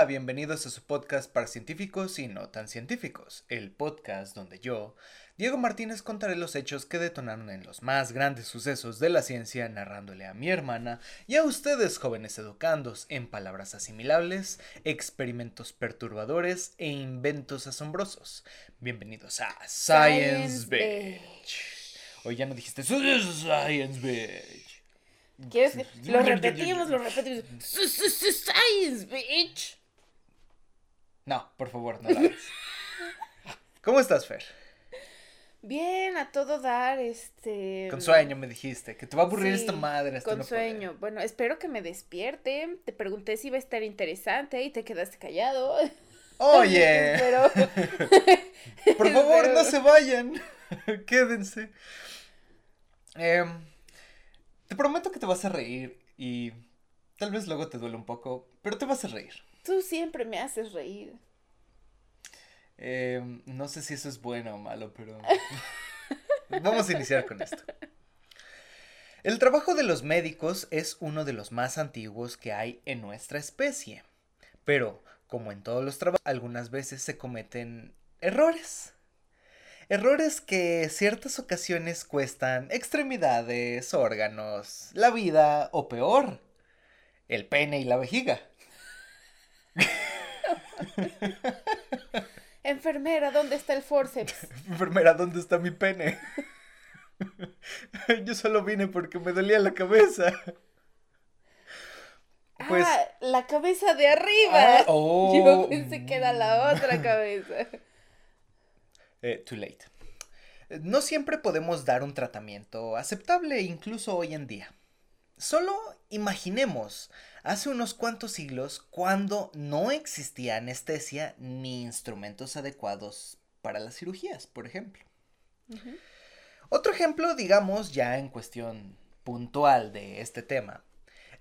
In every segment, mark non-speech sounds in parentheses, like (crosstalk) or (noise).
Hola, bienvenidos a su podcast para científicos y no tan científicos, el podcast donde yo, Diego Martínez, contaré los hechos que detonaron en los más grandes sucesos de la ciencia, narrándole a mi hermana y a ustedes, jóvenes educandos, en palabras asimilables, experimentos perturbadores e inventos asombrosos. Bienvenidos a Science, Science Beach. Hoy ya no dijiste Science Beach. ¿Quieres que lo repetimos, lo repetimos? Science, bitch. No, por favor, no (laughs) la hagas. ¿Cómo estás, Fer? Bien, a todo dar, este. Con sueño me dijiste, que te va a aburrir Sí, esta madre hasta Con no poder. sueño. Bueno, espero que me despierte. Te pregunté si iba a estar interesante y te quedaste callado. Oye, (laughs) Pero. (laughs) por favor, no se vayan. Quédense. Em, te prometo que te vas a reír y tal vez luego te duele un poco, pero te vas a reír. Tú siempre me haces reír. Em, no sé si eso es bueno o malo, pero (laughs) vamos a iniciar con esto. El trabajo de los médicos es uno de los más antiguos que hay en nuestra especie, pero como en todos los trabajos, algunas veces se cometen errores. Errores que ciertas ocasiones cuestan extremidades, órganos, la vida o peor, el pene y la vejiga. (laughs) Enfermera, ¿dónde está el forceps? (laughs) Enfermera, ¿dónde está mi pene? (laughs) Yo solo vine porque me dolía la cabeza. Pues- Ah, la cabeza de arriba. Ah, oh. Yo pensé que era la otra cabeza. Eh, too late. No siempre podemos dar un tratamiento aceptable, incluso hoy en día. Solo imaginemos, hace unos cuantos siglos, cuando no existía anestesia ni instrumentos adecuados para las cirugías, por ejemplo. Otro ejemplo, digamos, ya en cuestión puntual de este tema,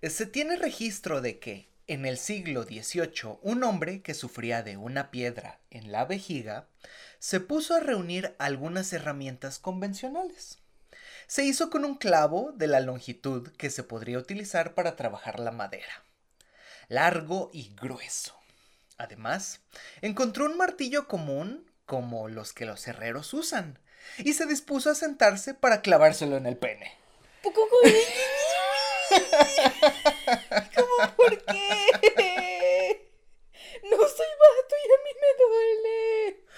se tiene registro de que en el siglo XVIII un hombre que sufría de una piedra en la vejiga se puso a reunir algunas herramientas convencionales. Se hizo con un clavo de la longitud que se podría utilizar para trabajar la madera, largo y grueso. Además, encontró un martillo común como los que los herreros usan, y se dispuso a sentarse para clavárselo en el pene. (laughs) Poco ¿Cómo por qué? No soy vato y a mí me duele.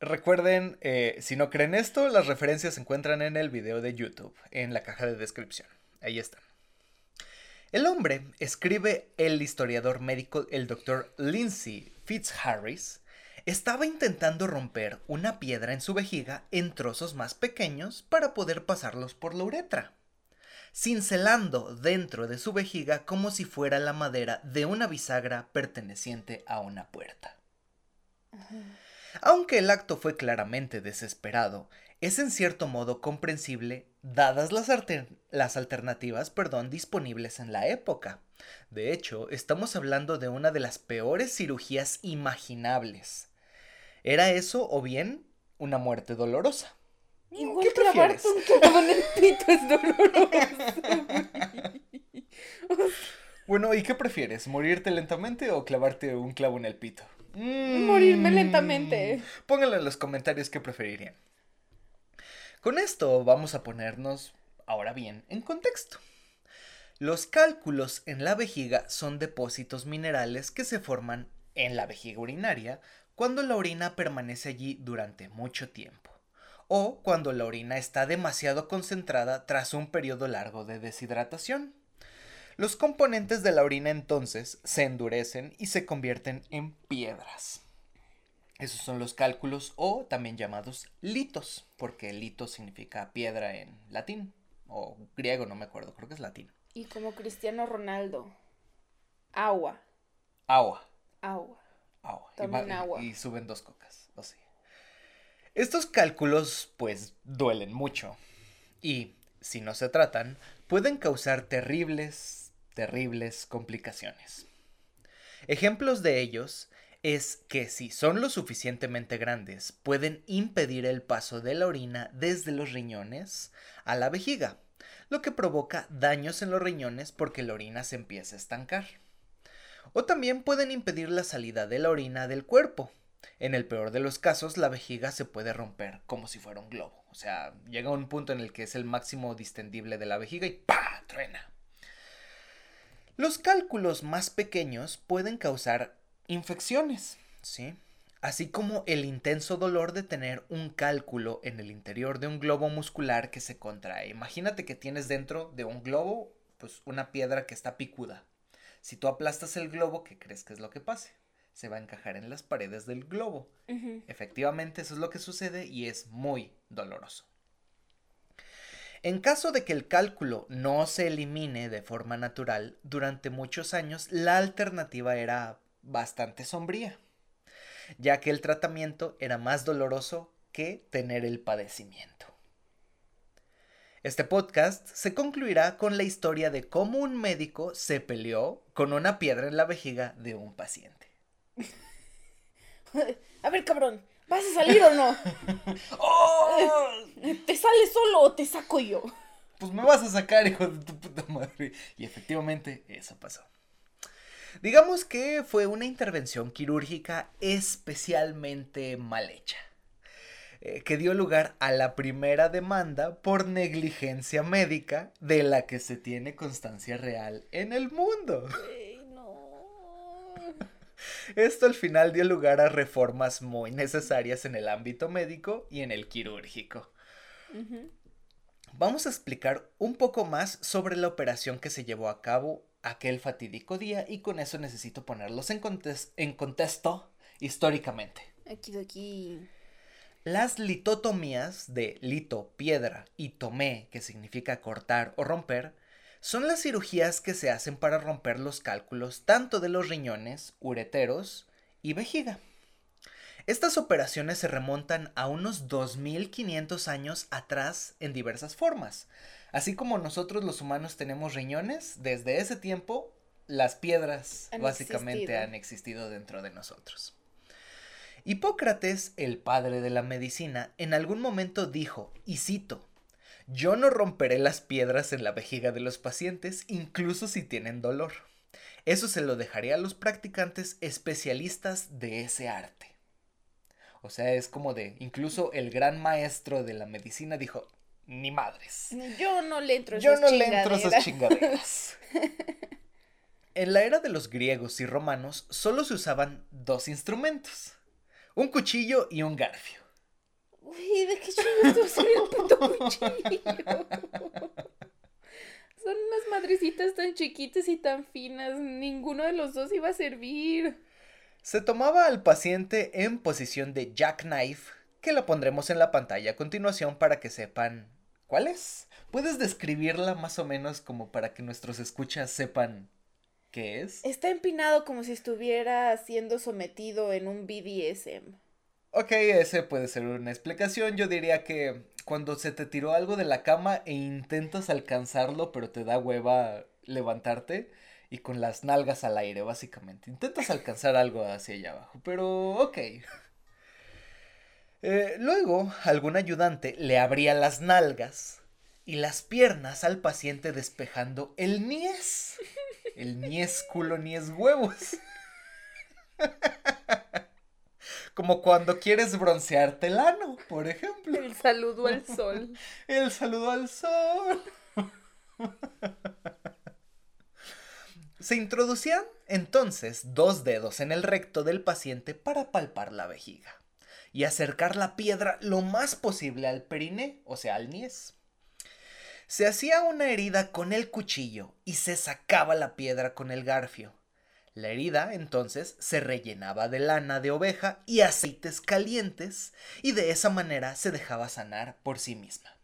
Recuerden, eh, si no creen esto, las referencias se encuentran en el video de YouTube, en la caja de descripción. Ahí están. El hombre, escribe el historiador médico, el doctor Lindsay Fitzharris, estaba intentando romper una piedra en su vejiga en trozos más pequeños para poder pasarlos por la uretra, cincelando dentro de su vejiga como si fuera la madera de una bisagra perteneciente a una puerta. Aunque el acto fue claramente desesperado, es en cierto modo comprensible dadas las, alter- las alternativas perdón, disponibles en la época. De hecho, estamos hablando de una de las peores cirugías imaginables. ¿Era eso o bien una muerte dolorosa? Igual ¿Qué prefieres? un clavo en el pito es (laughs) doloroso. Bueno, ¿y qué prefieres? ¿Morirte lentamente o clavarte un clavo en el pito? Morirme Mm. lentamente. Pónganlo en los comentarios qué preferirían. Con esto vamos a ponernos, ahora bien, en contexto. Los cálculos en la vejiga son depósitos minerales que se forman en la vejiga urinaria cuando la orina permanece allí durante mucho tiempo o cuando la orina está demasiado concentrada tras un periodo largo de deshidratación. Los componentes de la orina entonces se endurecen y se convierten en piedras. Esos son los cálculos o también llamados litos, porque lito significa piedra en latín o griego, no me acuerdo, creo que es latín. Y como Cristiano Ronaldo. Agua. Agua, Agua. agua. Y, Tomen agua. y suben dos cocas, o sí. Estos cálculos pues duelen mucho y si no se tratan pueden causar terribles, terribles complicaciones. Ejemplos de ellos es que si son lo suficientemente grandes, pueden impedir el paso de la orina desde los riñones a la vejiga, lo que provoca daños en los riñones porque la orina se empieza a estancar. O también pueden impedir la salida de la orina del cuerpo. En el peor de los casos, la vejiga se puede romper como si fuera un globo. O sea, llega un punto en el que es el máximo distendible de la vejiga y ¡pa! truena. Los cálculos más pequeños pueden causar infecciones, ¿sí? Así como el intenso dolor de tener un cálculo en el interior de un globo muscular que se contrae. Imagínate que tienes dentro de un globo, pues una piedra que está picuda. Si tú aplastas el globo, ¿qué crees que es lo que pase? Se va a encajar en las paredes del globo. Efectivamente, eso es lo que sucede y es muy doloroso. En caso de que el cálculo no se elimine de forma natural, durante muchos años la alternativa era bastante sombría, ya que el tratamiento era más doloroso que tener el padecimiento. Este podcast se concluirá con la historia de cómo un médico se peleó con una piedra en la vejiga de un paciente. (laughs) A ver, cabrón, ¿vas a salir o no? (laughs) ¡Oh! ¿Te sale solo o te saco yo? Pues me vas a sacar, hijo de tu puta madre. Y efectivamente, eso pasó. Digamos que fue una intervención quirúrgica especialmente mal hecha, eh, que dio lugar a la primera demanda por negligencia médica de la que se tiene constancia real en el mundo. Esto al final dio lugar a reformas muy necesarias en el ámbito médico y en el quirúrgico. Vamos a explicar un poco más sobre la operación que se llevó a cabo aquel fatídico día y con eso necesito ponerlos en, en contexto históricamente. Aquí, aquí. Las litotomías de lito, piedra, y tomé, que significa cortar o romper, son las cirugías que se hacen para romper los cálculos tanto de los riñones, ureteros y vejiga. Estas operaciones se remontan a unos 2500 años atrás en diversas formas. Así como nosotros los humanos tenemos riñones, desde ese tiempo las piedras básicamente han existido dentro de nosotros. Hipócrates, el padre de la medicina, en algún momento dijo, y cito, yo no romperé las piedras en la vejiga de los pacientes, incluso si tienen dolor. Eso se lo dejaré a los practicantes especialistas de ese arte. O sea, es como de, incluso el gran maestro de la medicina dijo, ni madres. Yo no le entro a Yo no le entro a esas chingaderas. (laughs) en la era de los griegos y romanos solo se usaban dos instrumentos, un cuchillo y un garfio. Uy, ¿de qué chingados un puto (laughs) cuchillo? Son unas madrecitas tan chiquitas y tan finas. Ninguno de los dos iba a servir. Se tomaba al paciente en posición de jackknife, que la pondremos en la pantalla a continuación para que sepan cuál es. ¿Puedes describirla más o menos como para que nuestros escuchas sepan qué es? Está empinado como si estuviera siendo sometido en un BDSM. Ok, ese puede ser una explicación. Yo diría que cuando se te tiró algo de la cama e intentas alcanzarlo, pero te da hueva levantarte y con las nalgas al aire, básicamente. Intentas alcanzar algo hacia allá abajo, pero ok. Eh, luego, algún ayudante le abría las nalgas y las piernas al paciente despejando el niés. El niés culo niés huevos. (laughs) Como cuando quieres broncearte el ano, por ejemplo. El saludo al sol. (laughs) El saludo al sol. Se introducían entonces dos dedos en el recto del paciente para palpar la vejiga y acercar la piedra lo más posible al periné, o sea, al niés. Se hacía una herida con el cuchillo y se sacaba la piedra con el garfio. La herida entonces se rellenaba de lana de oveja y aceites calientes y de esa manera se dejaba sanar por sí misma.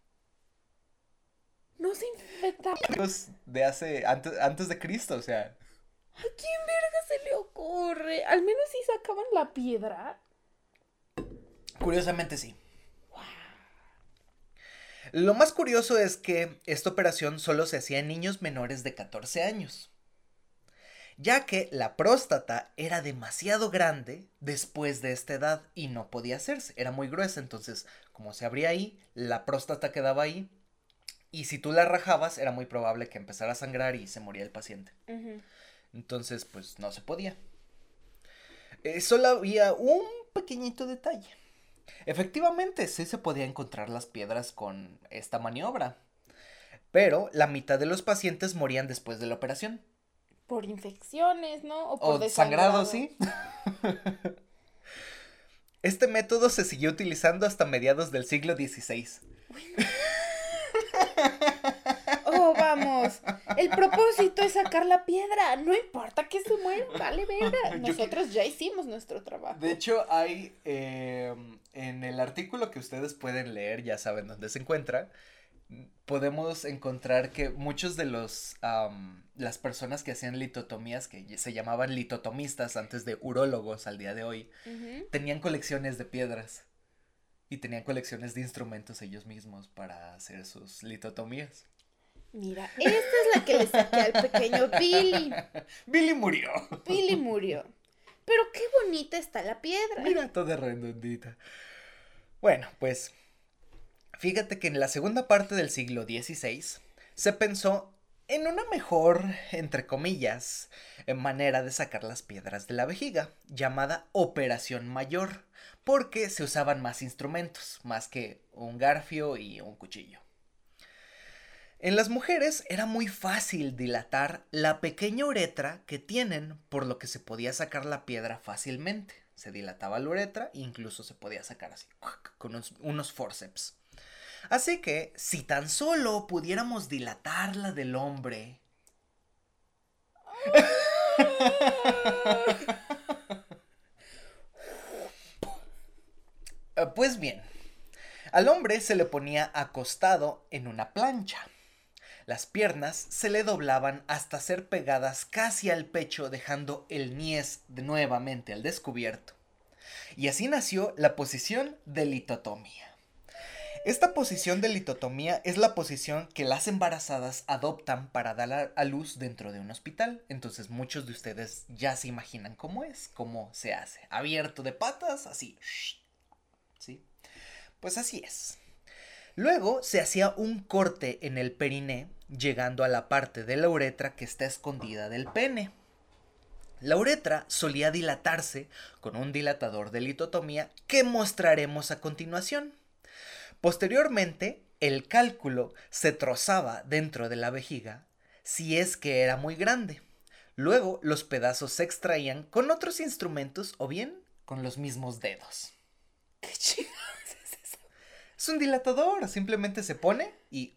No se infectaba. De hace. Antes, antes de Cristo, o sea. ¿A quién verga se le ocurre? Al menos si sacaban la piedra. Curiosamente sí. Lo más curioso es que esta operación solo se hacía en niños menores de 14 años, ya que la próstata era demasiado grande después de esta edad y no podía hacerse, era muy gruesa, entonces como se abría ahí, la próstata quedaba ahí Y si tú la rajabas, era muy probable que empezara a sangrar y se moría el paciente. Entonces, pues no se podía. Eh, solo había un pequeñito detalle. Efectivamente, sí se podía encontrar las piedras con esta maniobra. Pero la mitad de los pacientes morían después de la operación. Por infecciones, ¿no? O por O sangrado, desangrado. sí. (laughs) Este método se siguió utilizando hasta mediados del siglo XVI. Oh, vamos. El propósito es sacar la piedra. No importa que se muera, vale verga. (laughs) Nosotros ya hicimos nuestro trabajo. De hecho, hay eh, en el artículo que ustedes pueden leer, ya saben dónde se encuentra, podemos encontrar que muchos de los las personas que hacían litotomías, que se llamaban litotomistas antes de urólogos al día de hoy, tenían colecciones de piedras y tenían colecciones de instrumentos ellos mismos para hacer sus litotomías. Mira, esta es la que le saqué al pequeño Billy. (laughs) Billy murió. Billy murió. Pero qué bonita está la piedra. Mira, toda redondita. Bueno, pues fíjate que en la segunda parte del siglo XVI se pensó en una mejor, entre comillas, eh, manera de sacar las piedras de la vejiga, llamada operación mayor, porque se usaban más instrumentos, más que un garfio y un cuchillo. En las mujeres era muy fácil dilatar la pequeña uretra que tienen, por lo que se podía sacar la piedra fácilmente. Se dilataba la uretra e incluso se podía sacar así, con unos, unos forceps. Así que, si tan solo pudiéramos dilatar la del hombre. (laughs) Pues bien, al hombre se le ponía acostado en una plancha. Las piernas se le doblaban hasta ser pegadas casi al pecho, dejando el niés de nuevamente al descubierto. Y así nació la posición de litotomía. Esta posición de litotomía es la posición que las embarazadas adoptan para dar a, luz dentro de un hospital. Entonces muchos de ustedes ya se imaginan cómo es, cómo se hace. Abierto de patas, así. ¿Sí? Pues así es. Luego se hacía un corte en el periné, llegando a la parte de la uretra que está escondida del pene. La uretra solía dilatarse con un dilatador de litotomía que mostraremos a continuación. Posteriormente, el cálculo se trozaba dentro de la vejiga si es que era muy grande. Luego los pedazos se extraían con otros instrumentos o bien con los mismos dedos. Qué chido. Es un dilatador, simplemente se pone y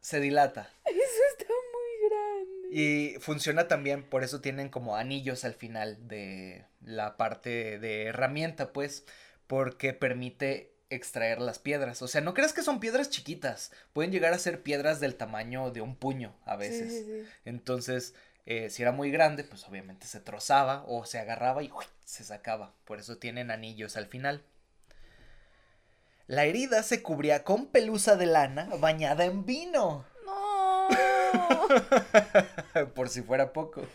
se dilata. Eso está muy grande. Y funciona también, por eso tienen como anillos al final de la parte de herramienta, pues, porque permite extraer las piedras. O sea, no creas que son piedras chiquitas, pueden llegar a ser piedras del tamaño de un puño a veces. Sí, sí, sí. Entonces, eh, si era muy grande, pues obviamente se trozaba o se agarraba y se sacaba. Por eso tienen anillos al final. La herida se cubría con pelusa de lana bañada en vino. No. (laughs) Por si fuera poco.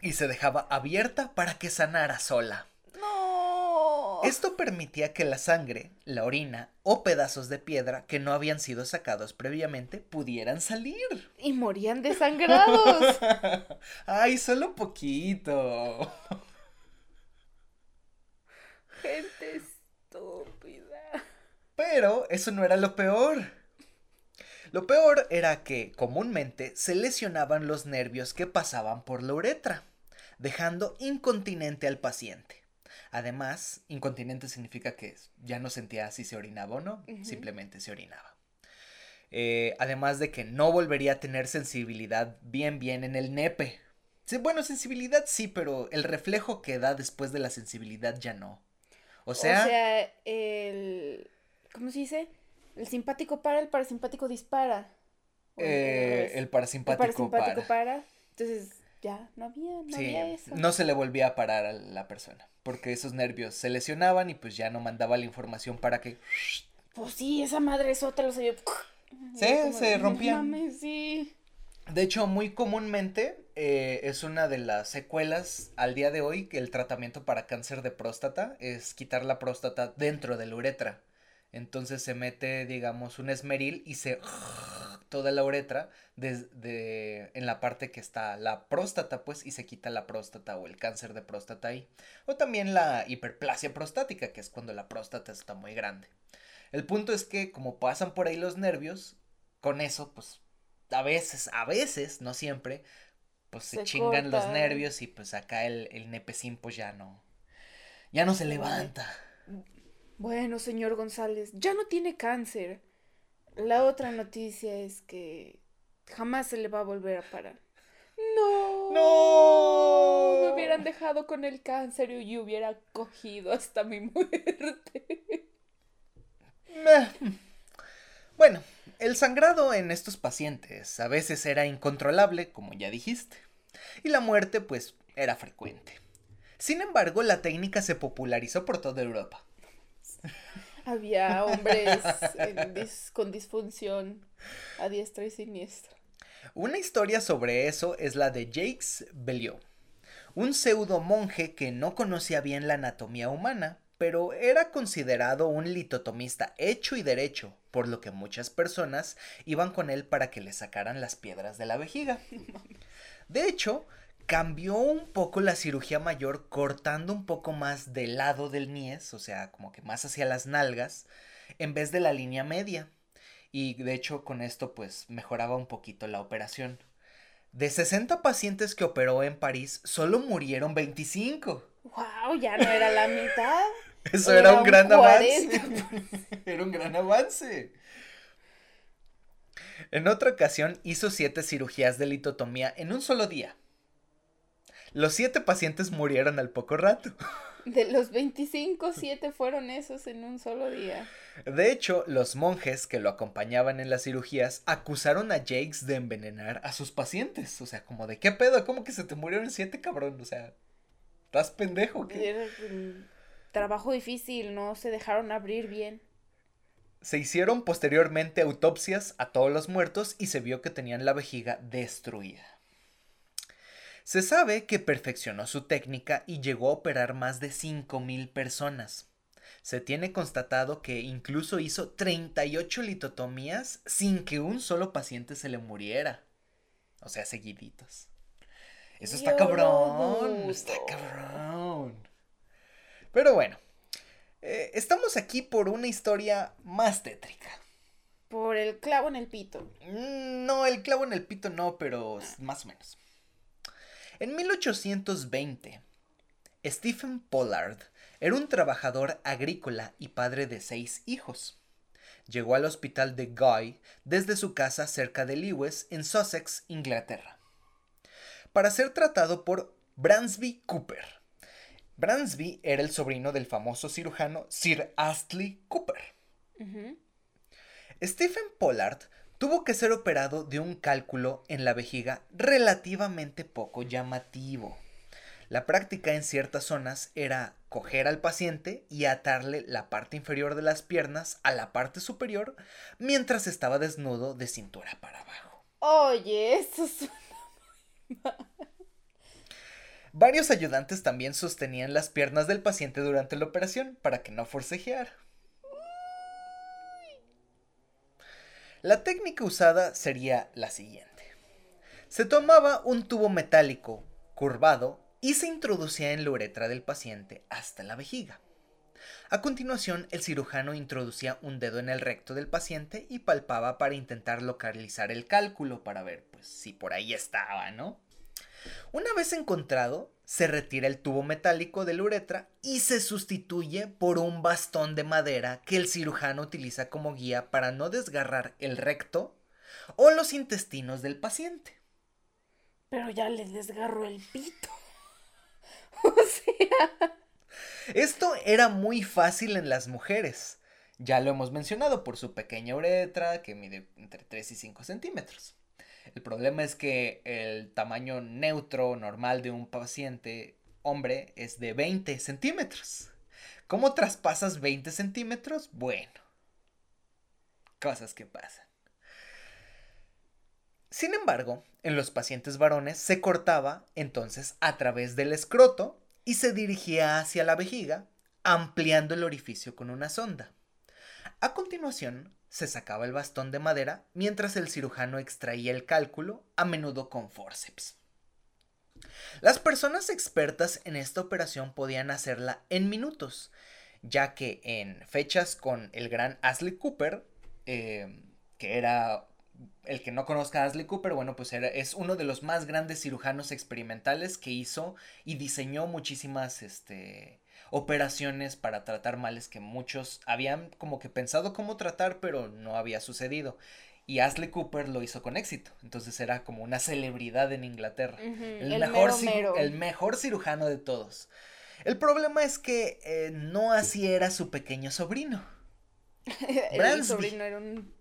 Y se dejaba abierta para que sanara sola. No. Esto permitía que la sangre, la orina o pedazos de piedra que no habían sido sacados previamente pudieran salir. Y morían desangrados. (laughs) Ay, solo poquito. Gente estúpida. Pero eso no era lo peor. Lo peor era que comúnmente se lesionaban los nervios que pasaban por la uretra, dejando incontinente al paciente. Además, incontinente significa que ya no sentía si se orinaba o no, simplemente se orinaba. Eh, además de que no volvería a tener sensibilidad bien bien en el nepe. Sí, bueno, sensibilidad sí, pero el reflejo que da después de la sensibilidad ya no. O sea, o sea, el. ¿Cómo se dice? El simpático para, el parasimpático dispara. Eh, el El parasimpático, parasimpático para. para. Entonces, ya, no había, no Sí, había eso. no se le volvía a parar a la persona, porque esos nervios se lesionaban y pues ya no mandaba la información para que... Pues sí, esa madre sota lo sabía. Sí, se rompían. mames, sí. De hecho, muy comúnmente eh, es una de las secuelas al día de hoy que el tratamiento para cáncer de próstata es quitar la próstata dentro de la uretra. Entonces se mete, digamos, un esmeril y se (laughs) toda la uretra desde en la parte que está la próstata, pues, y se quita la próstata o el cáncer de próstata ahí. O también la hiperplasia prostática, que es cuando la próstata está muy grande. El punto es que como pasan por ahí los nervios, con eso, pues, a veces, a veces, no siempre, pues se, chingan los nervios y pues acá el, el nepecín pues ya no, ya no se levanta. Bueno, señor González, ya no tiene cáncer. La otra noticia es que jamás se le va a volver a parar. No. No. Me hubieran dejado con el cáncer y hubiera cogido hasta mi muerte. Bueno, el sangrado en estos pacientes a veces era incontrolable, como ya dijiste, y la muerte pues era frecuente. Sin embargo, la técnica se popularizó por toda Europa. Había hombres con disfunción a diestra y siniestra. Una historia sobre eso es la de Jacques Belliot, un pseudo monje que no conocía bien la anatomía humana, pero era considerado un litotomista hecho y derecho, por lo que muchas personas iban con él para que le sacaran las piedras de la vejiga. (laughs) De hecho, cambió un poco la cirugía mayor cortando un poco más del lado del niés, o sea, como que más hacia las nalgas, en vez de la línea media. Y de hecho con esto pues mejoraba un poquito la operación. De 60 pacientes que operó en París, solo murieron 25. ¡Wow! Ya no era la mitad. (laughs) Eso era, un, gran avance. (laughs) era un gran avance. En otra ocasión hizo siete cirugías de litotomía en un solo día. Los siete pacientes murieron al poco rato. De los 25, siete fueron esos en un solo día. De hecho, los monjes que lo acompañaban en las cirugías acusaron a Jakes de envenenar a sus pacientes. O sea, como de qué pedo, ¿cómo que se te murieron siete, cabrón? O sea, ¿estás pendejo? trabajo difícil, no se dejaron abrir bien. Se hicieron posteriormente autopsias a todos los muertos y se vio que tenían la vejiga destruida. Se sabe que perfeccionó su técnica y llegó a operar más de 5.000 personas. Se tiene constatado que incluso hizo 38 litotomías sin que un solo paciente se le muriera. O sea, seguiditos. Eso está cabrón. Está cabrón. Pero bueno, eh, estamos aquí por una historia más tétrica. Por el clavo en el pito. Mm, no, el clavo en el pito no, pero más o menos. En 1820, Stephen Pollard era un trabajador agrícola y padre de seis hijos. Llegó al hospital de Guy desde su casa cerca de Lewes, en Sussex, Inglaterra, para ser tratado por Bransby Cooper. Bransby era el sobrino del famoso cirujano Sir Astley Cooper. Stephen Pollard tuvo que ser operado de un cálculo en la vejiga relativamente poco llamativo. La práctica en ciertas zonas era coger al paciente y atarle la parte inferior de las piernas a la parte superior mientras estaba desnudo de cintura para abajo. Oye, eso suena muy mal. Varios ayudantes también sostenían las piernas del paciente durante la operación para que no forcejeara. La técnica usada sería la siguiente. Se tomaba un tubo metálico curvado y se introducía en la uretra del paciente hasta la vejiga. A continuación, el cirujano introducía un dedo en el recto del paciente y palpaba para intentar localizar el cálculo para ver pues si por ahí estaba, ¿no? Una vez encontrado, se retira el tubo metálico de la uretra y se sustituye por un bastón de madera que el cirujano utiliza como guía para no desgarrar el recto o los intestinos del paciente. Pero ya le desgarró el pito. (laughs) o sea... Esto era muy fácil en las mujeres. Ya lo hemos mencionado por su pequeña uretra que mide entre 3 y 5 centímetros. El problema es que el tamaño neutro normal de un paciente hombre es de 20 centímetros. ¿Cómo traspasas 20 centímetros? Bueno, cosas que pasan. Sin embargo, en los pacientes varones se cortaba entonces a través del escroto y se dirigía hacia la vejiga, ampliando el orificio con una sonda. A continuación, se sacaba el bastón de madera mientras el cirujano extraía el cálculo, a menudo con forceps. Las personas expertas en esta operación podían hacerla en minutos, ya que en fechas con el gran Ashley Cooper, eh, que era el que no conozca a Ashley Cooper, bueno, pues era, es uno de los más grandes cirujanos experimentales que hizo y diseñó muchísimas este, operaciones para tratar males que muchos habían como que pensado cómo tratar, pero no había sucedido. Y Ashley Cooper lo hizo con éxito. Entonces era como una celebridad en Inglaterra. el, mejor el mejor cirujano de todos. El problema es que eh, no así era su pequeño sobrino. (laughs) el sobrino era un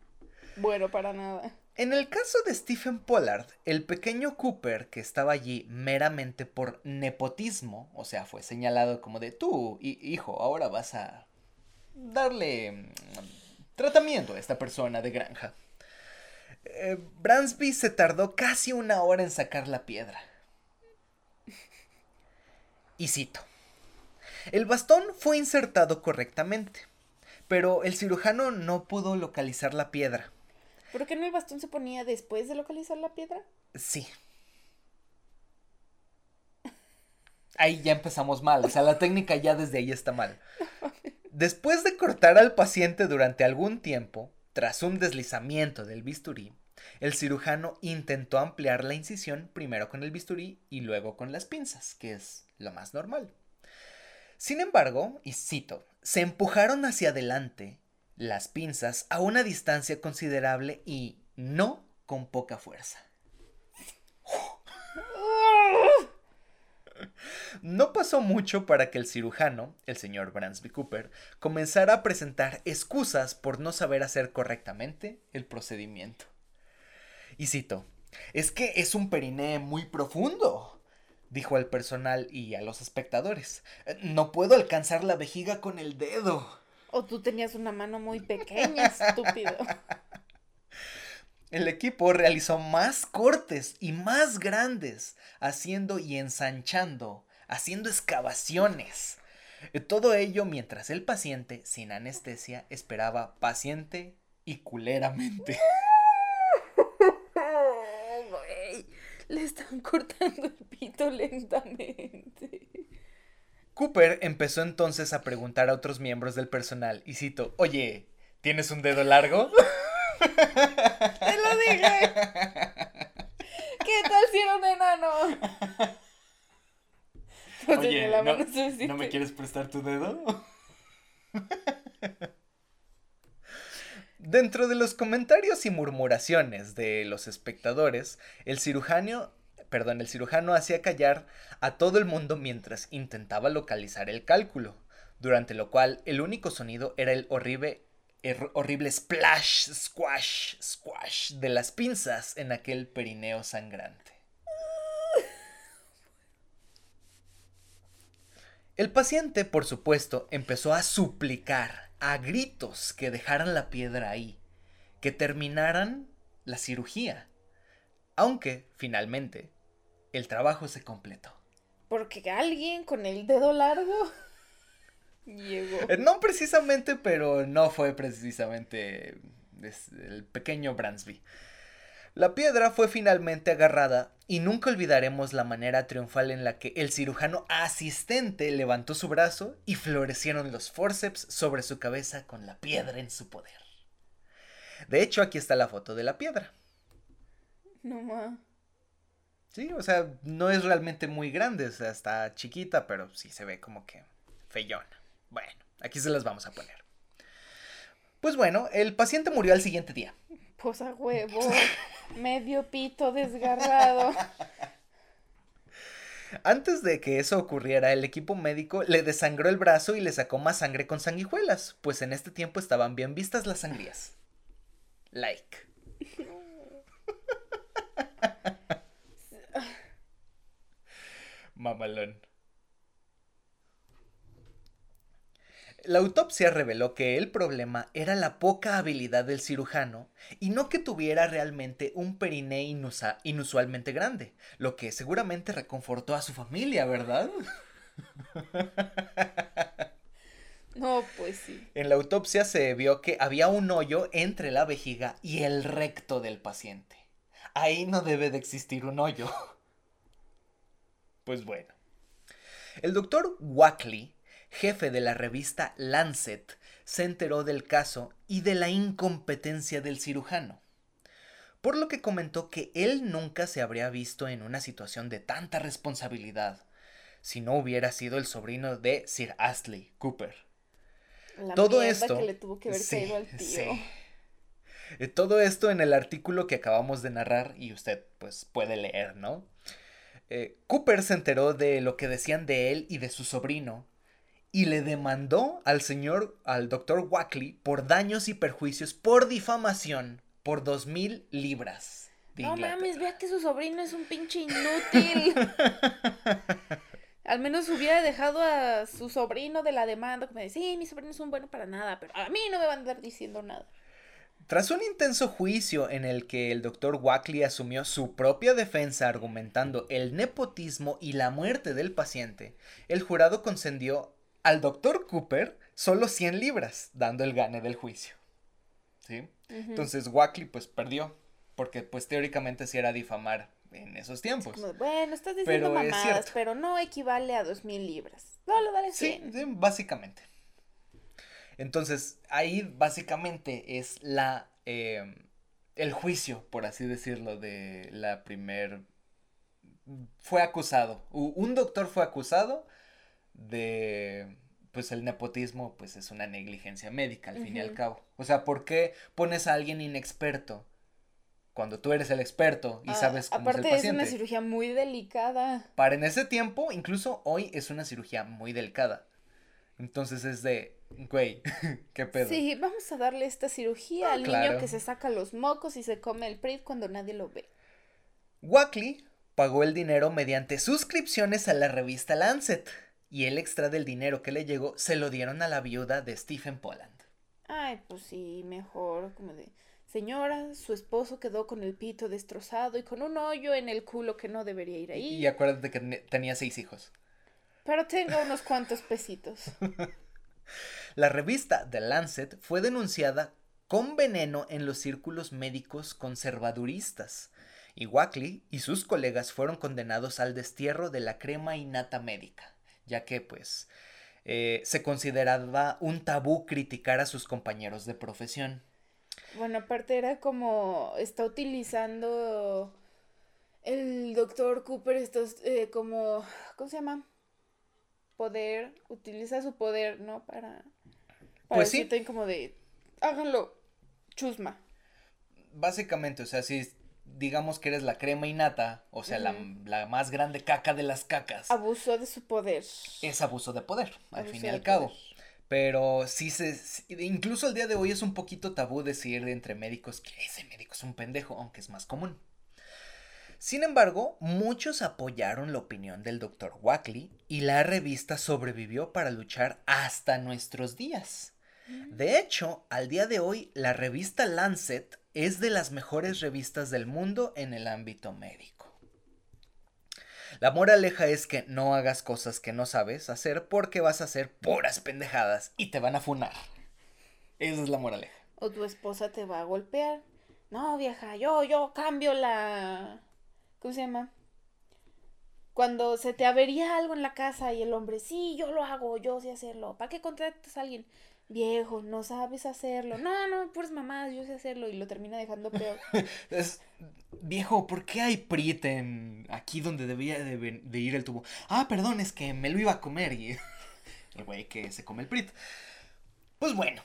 bueno para nada. En el caso de Stephen Pollard, el pequeño Cooper, que estaba allí meramente por nepotismo, o sea, fue señalado como de tú, hijo, ahora vas a darle mm, tratamiento a esta persona de granja. Eh, Bransby se tardó casi una hora en sacar la piedra. Y cito. El bastón fue insertado correctamente, pero el cirujano no pudo localizar la piedra. ¿Pero qué no el bastón se ponía después de localizar la piedra? Sí. Ahí ya empezamos mal, o sea, la técnica ya desde ahí está mal. Después de cortar al paciente durante algún tiempo, tras un deslizamiento del bisturí, el cirujano intentó ampliar la incisión primero con el bisturí y luego con las pinzas, que es lo más normal. Sin embargo, y cito, se empujaron hacia adelante las pinzas a una distancia considerable y no con poca fuerza. No pasó mucho para que el cirujano, el señor Bransby Cooper, comenzara a presentar excusas por no saber hacer correctamente el procedimiento. Y cito, es que es un periné muy profundo, dijo al personal y a los espectadores. No puedo alcanzar la vejiga con el dedo. O tú tenías una mano muy pequeña, estúpido. El equipo realizó más cortes y más grandes, haciendo y ensanchando, haciendo excavaciones. Eh, todo ello mientras el paciente, sin anestesia, esperaba paciente y culeramente. (laughs) Le están cortando el pito lentamente. Cooper empezó entonces a preguntar a otros miembros del personal, y cito, oye, ¿tienes un dedo largo? (laughs) Te lo dije. ¿Qué tal si era un enano? oye, ¿no, me quieres prestar tu dedo? Dentro de los comentarios y murmuraciones de los espectadores, el cirujano perdón, el cirujano hacía callar a todo el mundo mientras intentaba localizar el cálculo, durante lo cual el único sonido era el horrible, horrible splash, squash, squash de las pinzas en aquel perineo sangrante. El paciente, por supuesto, empezó a suplicar a gritos que dejaran la piedra ahí, que terminaran la cirugía. Aunque, finalmente, el trabajo se completó. Porque alguien con el dedo largo (laughs) llegó. Eh, no precisamente, pero no fue precisamente el pequeño Bransby. La piedra fue finalmente agarrada y nunca olvidaremos la manera triunfal en la que el cirujano asistente levantó su brazo y florecieron los forceps sobre su cabeza con la piedra en su poder. De hecho, aquí está la foto de la piedra. No más. Sí, o sea, no es realmente muy grande, o sea, está chiquita, pero sí se ve como que feyona. Bueno, aquí se las vamos a poner. Pues bueno, el paciente murió al siguiente día. Pues a huevo, (laughs) medio pito desgarrado. Antes de que eso ocurriera, el equipo médico le desangró el brazo y le sacó más sangre con sanguijuelas, pues en este tiempo estaban bien vistas las sangrías. Like. (laughs) Mamalón. La autopsia reveló que el problema era la poca habilidad del cirujano y no que tuviera realmente un periné inusualmente grande, lo que seguramente reconfortó a su familia, ¿verdad? (laughs) No, pues sí. En la autopsia se vio que había un hoyo entre la vejiga y el recto del paciente. Ahí no debe de existir un hoyo. (laughs) Pues bueno. El doctor Wackley, jefe de la revista Lancet, se enteró del caso y de la incompetencia del cirujano. Por lo que comentó que él nunca se habría visto en una situación de tanta responsabilidad si no hubiera sido el sobrino de Sir Astley Cooper. La Todo esto- que le tuvo que haber sí, caído al tío. sí. Todo esto en el artículo que acabamos de narrar y usted pues puede leer, ¿no? Eh, Cooper se enteró de lo que decían de él y de su sobrino y le demandó al señor, al doctor Wackley, por daños y perjuicios por difamación por dos mil libras. de No Inglaterra. mames, vea que su sobrino es un pinche inútil. Al menos hubiera dejado a su sobrino de la demanda. Que me dice, sí, mi sobrino es un bueno para nada, pero a mí no me van a andar diciendo nada. Tras un intenso juicio en el que el doctor Wackley asumió su propia defensa argumentando el nepotismo y la muerte del paciente, el jurado concedió al doctor Cooper solo 100 libras, dando el gane del juicio. ¿Sí? Entonces Wackley pues perdió, porque pues teóricamente sí era difamar en esos tiempos. Como, bueno, estás diciendo Pero mamadas, pero no equivale a dos mil libras. Solo dale Sí, 100. sí, básicamente. Entonces, ahí básicamente es la eh, el juicio, por así decirlo, de la primer fue acusado. Un doctor fue acusado de pues el nepotismo, pues es una negligencia médica al fin y al cabo. O sea, ¿por qué pones a alguien inexperto cuando tú eres el experto y Ah, sabes cómo aparte es el es una paciente? cirugía muy delicada. Para en ese tiempo, incluso hoy es una cirugía muy delicada. Entonces es de, güey, (laughs) qué pedo. Sí, vamos a darle esta cirugía Ah, al claro. niño que se saca los mocos y se come el PRIT cuando nadie lo ve. Wackley pagó el dinero mediante suscripciones a la revista Lancet y el extra del dinero que le llegó se lo dieron a la viuda de Stephen Poland. Ay, pues sí, mejor, como de, señora, su esposo quedó con el pito destrozado y con un hoyo en el culo que no debería ir ahí. Y acuérdate que tenía seis hijos. Pero tengo unos cuantos pesitos. (laughs) La revista The Lancet fue denunciada con veneno en los círculos médicos conservaduristas, y Wackley y sus colegas fueron condenados al destierro de la crema innata médica, ya que pues eh, se consideraba un tabú criticar a sus compañeros de profesión. Bueno, aparte era como, está utilizando el doctor Cooper eh, como, ¿cómo se llama? Poder, utiliza su poder, ¿no? Para Pues sí. como de, háganlo, chusma. Básicamente, o sea, si digamos que eres la crema innata, o sea, la, más grande caca de las cacas, Abusó de su poder. es abuso de poder, al fin y al cabo. poder. Pero sí se. incluso el día de hoy es un poquito tabú decir entre médicos que ese médico es un pendejo, aunque es más común. Sin embargo, muchos apoyaron la opinión del Dr. Wackley y la revista sobrevivió para luchar hasta nuestros días. De hecho, al día de hoy, la revista Lancet es de las mejores revistas del mundo en el ámbito médico. La moraleja es que no hagas cosas que no sabes hacer porque vas a hacer puras pendejadas y te van a funar. Esa es la moraleja. O tu esposa te va a golpear. No, vieja, yo, yo cambio la... ¿Cómo se llama? Cuando se te avería algo en la casa y el hombre, sí, yo lo hago, yo sé hacerlo. ¿Para qué contratas a alguien? Viejo, no sabes hacerlo. No, no, puras mamás, yo sé hacerlo. Y lo termina dejando peor. (laughs) Es, viejo, ¿por qué hay Prit en aquí donde debía de, ir el tubo? Ah, perdón, es que me lo iba a comer y (laughs) el güey que se come el Prit. Pues bueno,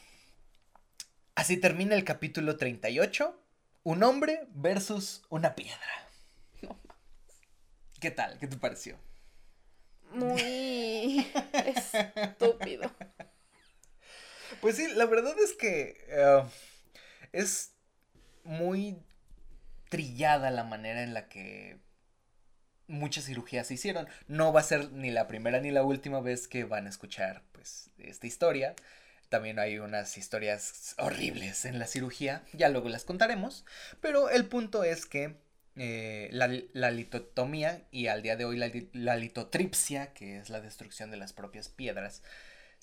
así termina el capítulo 38. Un hombre versus una piedra. No. ¿Qué tal? ¿Qué te pareció? Muy (laughs) estúpido. Pues sí, la verdad es que eh, es muy trillada la manera en la que muchas cirugías se hicieron. No va a ser ni la primera ni la última vez que van a escuchar pues esta historia. También hay unas historias horribles en la cirugía, ya luego las contaremos. Pero el punto es que eh, la, la litotomía y al día de hoy la, la litotripsia, que es la destrucción de las propias piedras,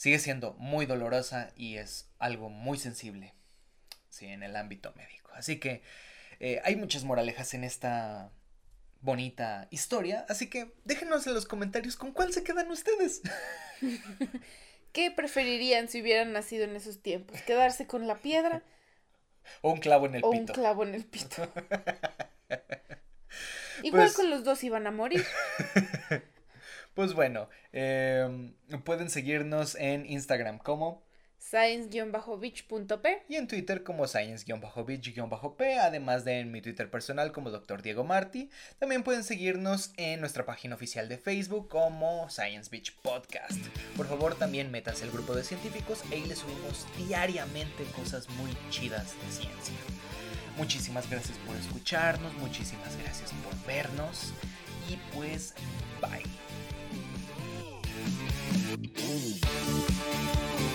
sigue siendo muy dolorosa y es algo muy sensible, sí, en el ámbito médico. Así que eh, hay muchas moralejas en esta bonita historia, así que déjenos en los comentarios con cuál se quedan ustedes. (laughs) ¿Qué preferirían si hubieran nacido en esos tiempos? ¿Quedarse con la piedra? O un clavo en el o pito. un clavo en el pito. (laughs) Igual Pues- con los dos iban a morir. (laughs) Pues bueno, em, pueden seguirnos en Instagram como Science-beach.p y en Twitter como science-beach-p, además de en mi Twitter personal como Dr. Diego Martí. También pueden seguirnos en nuestra página oficial de Facebook como Science Beach Podcast. Por favor, también métanse al grupo de científicos e ahí les subimos diariamente cosas muy chidas de ciencia. Muchísimas gracias por escucharnos, muchísimas gracias por vernos y pues bye. Thank you.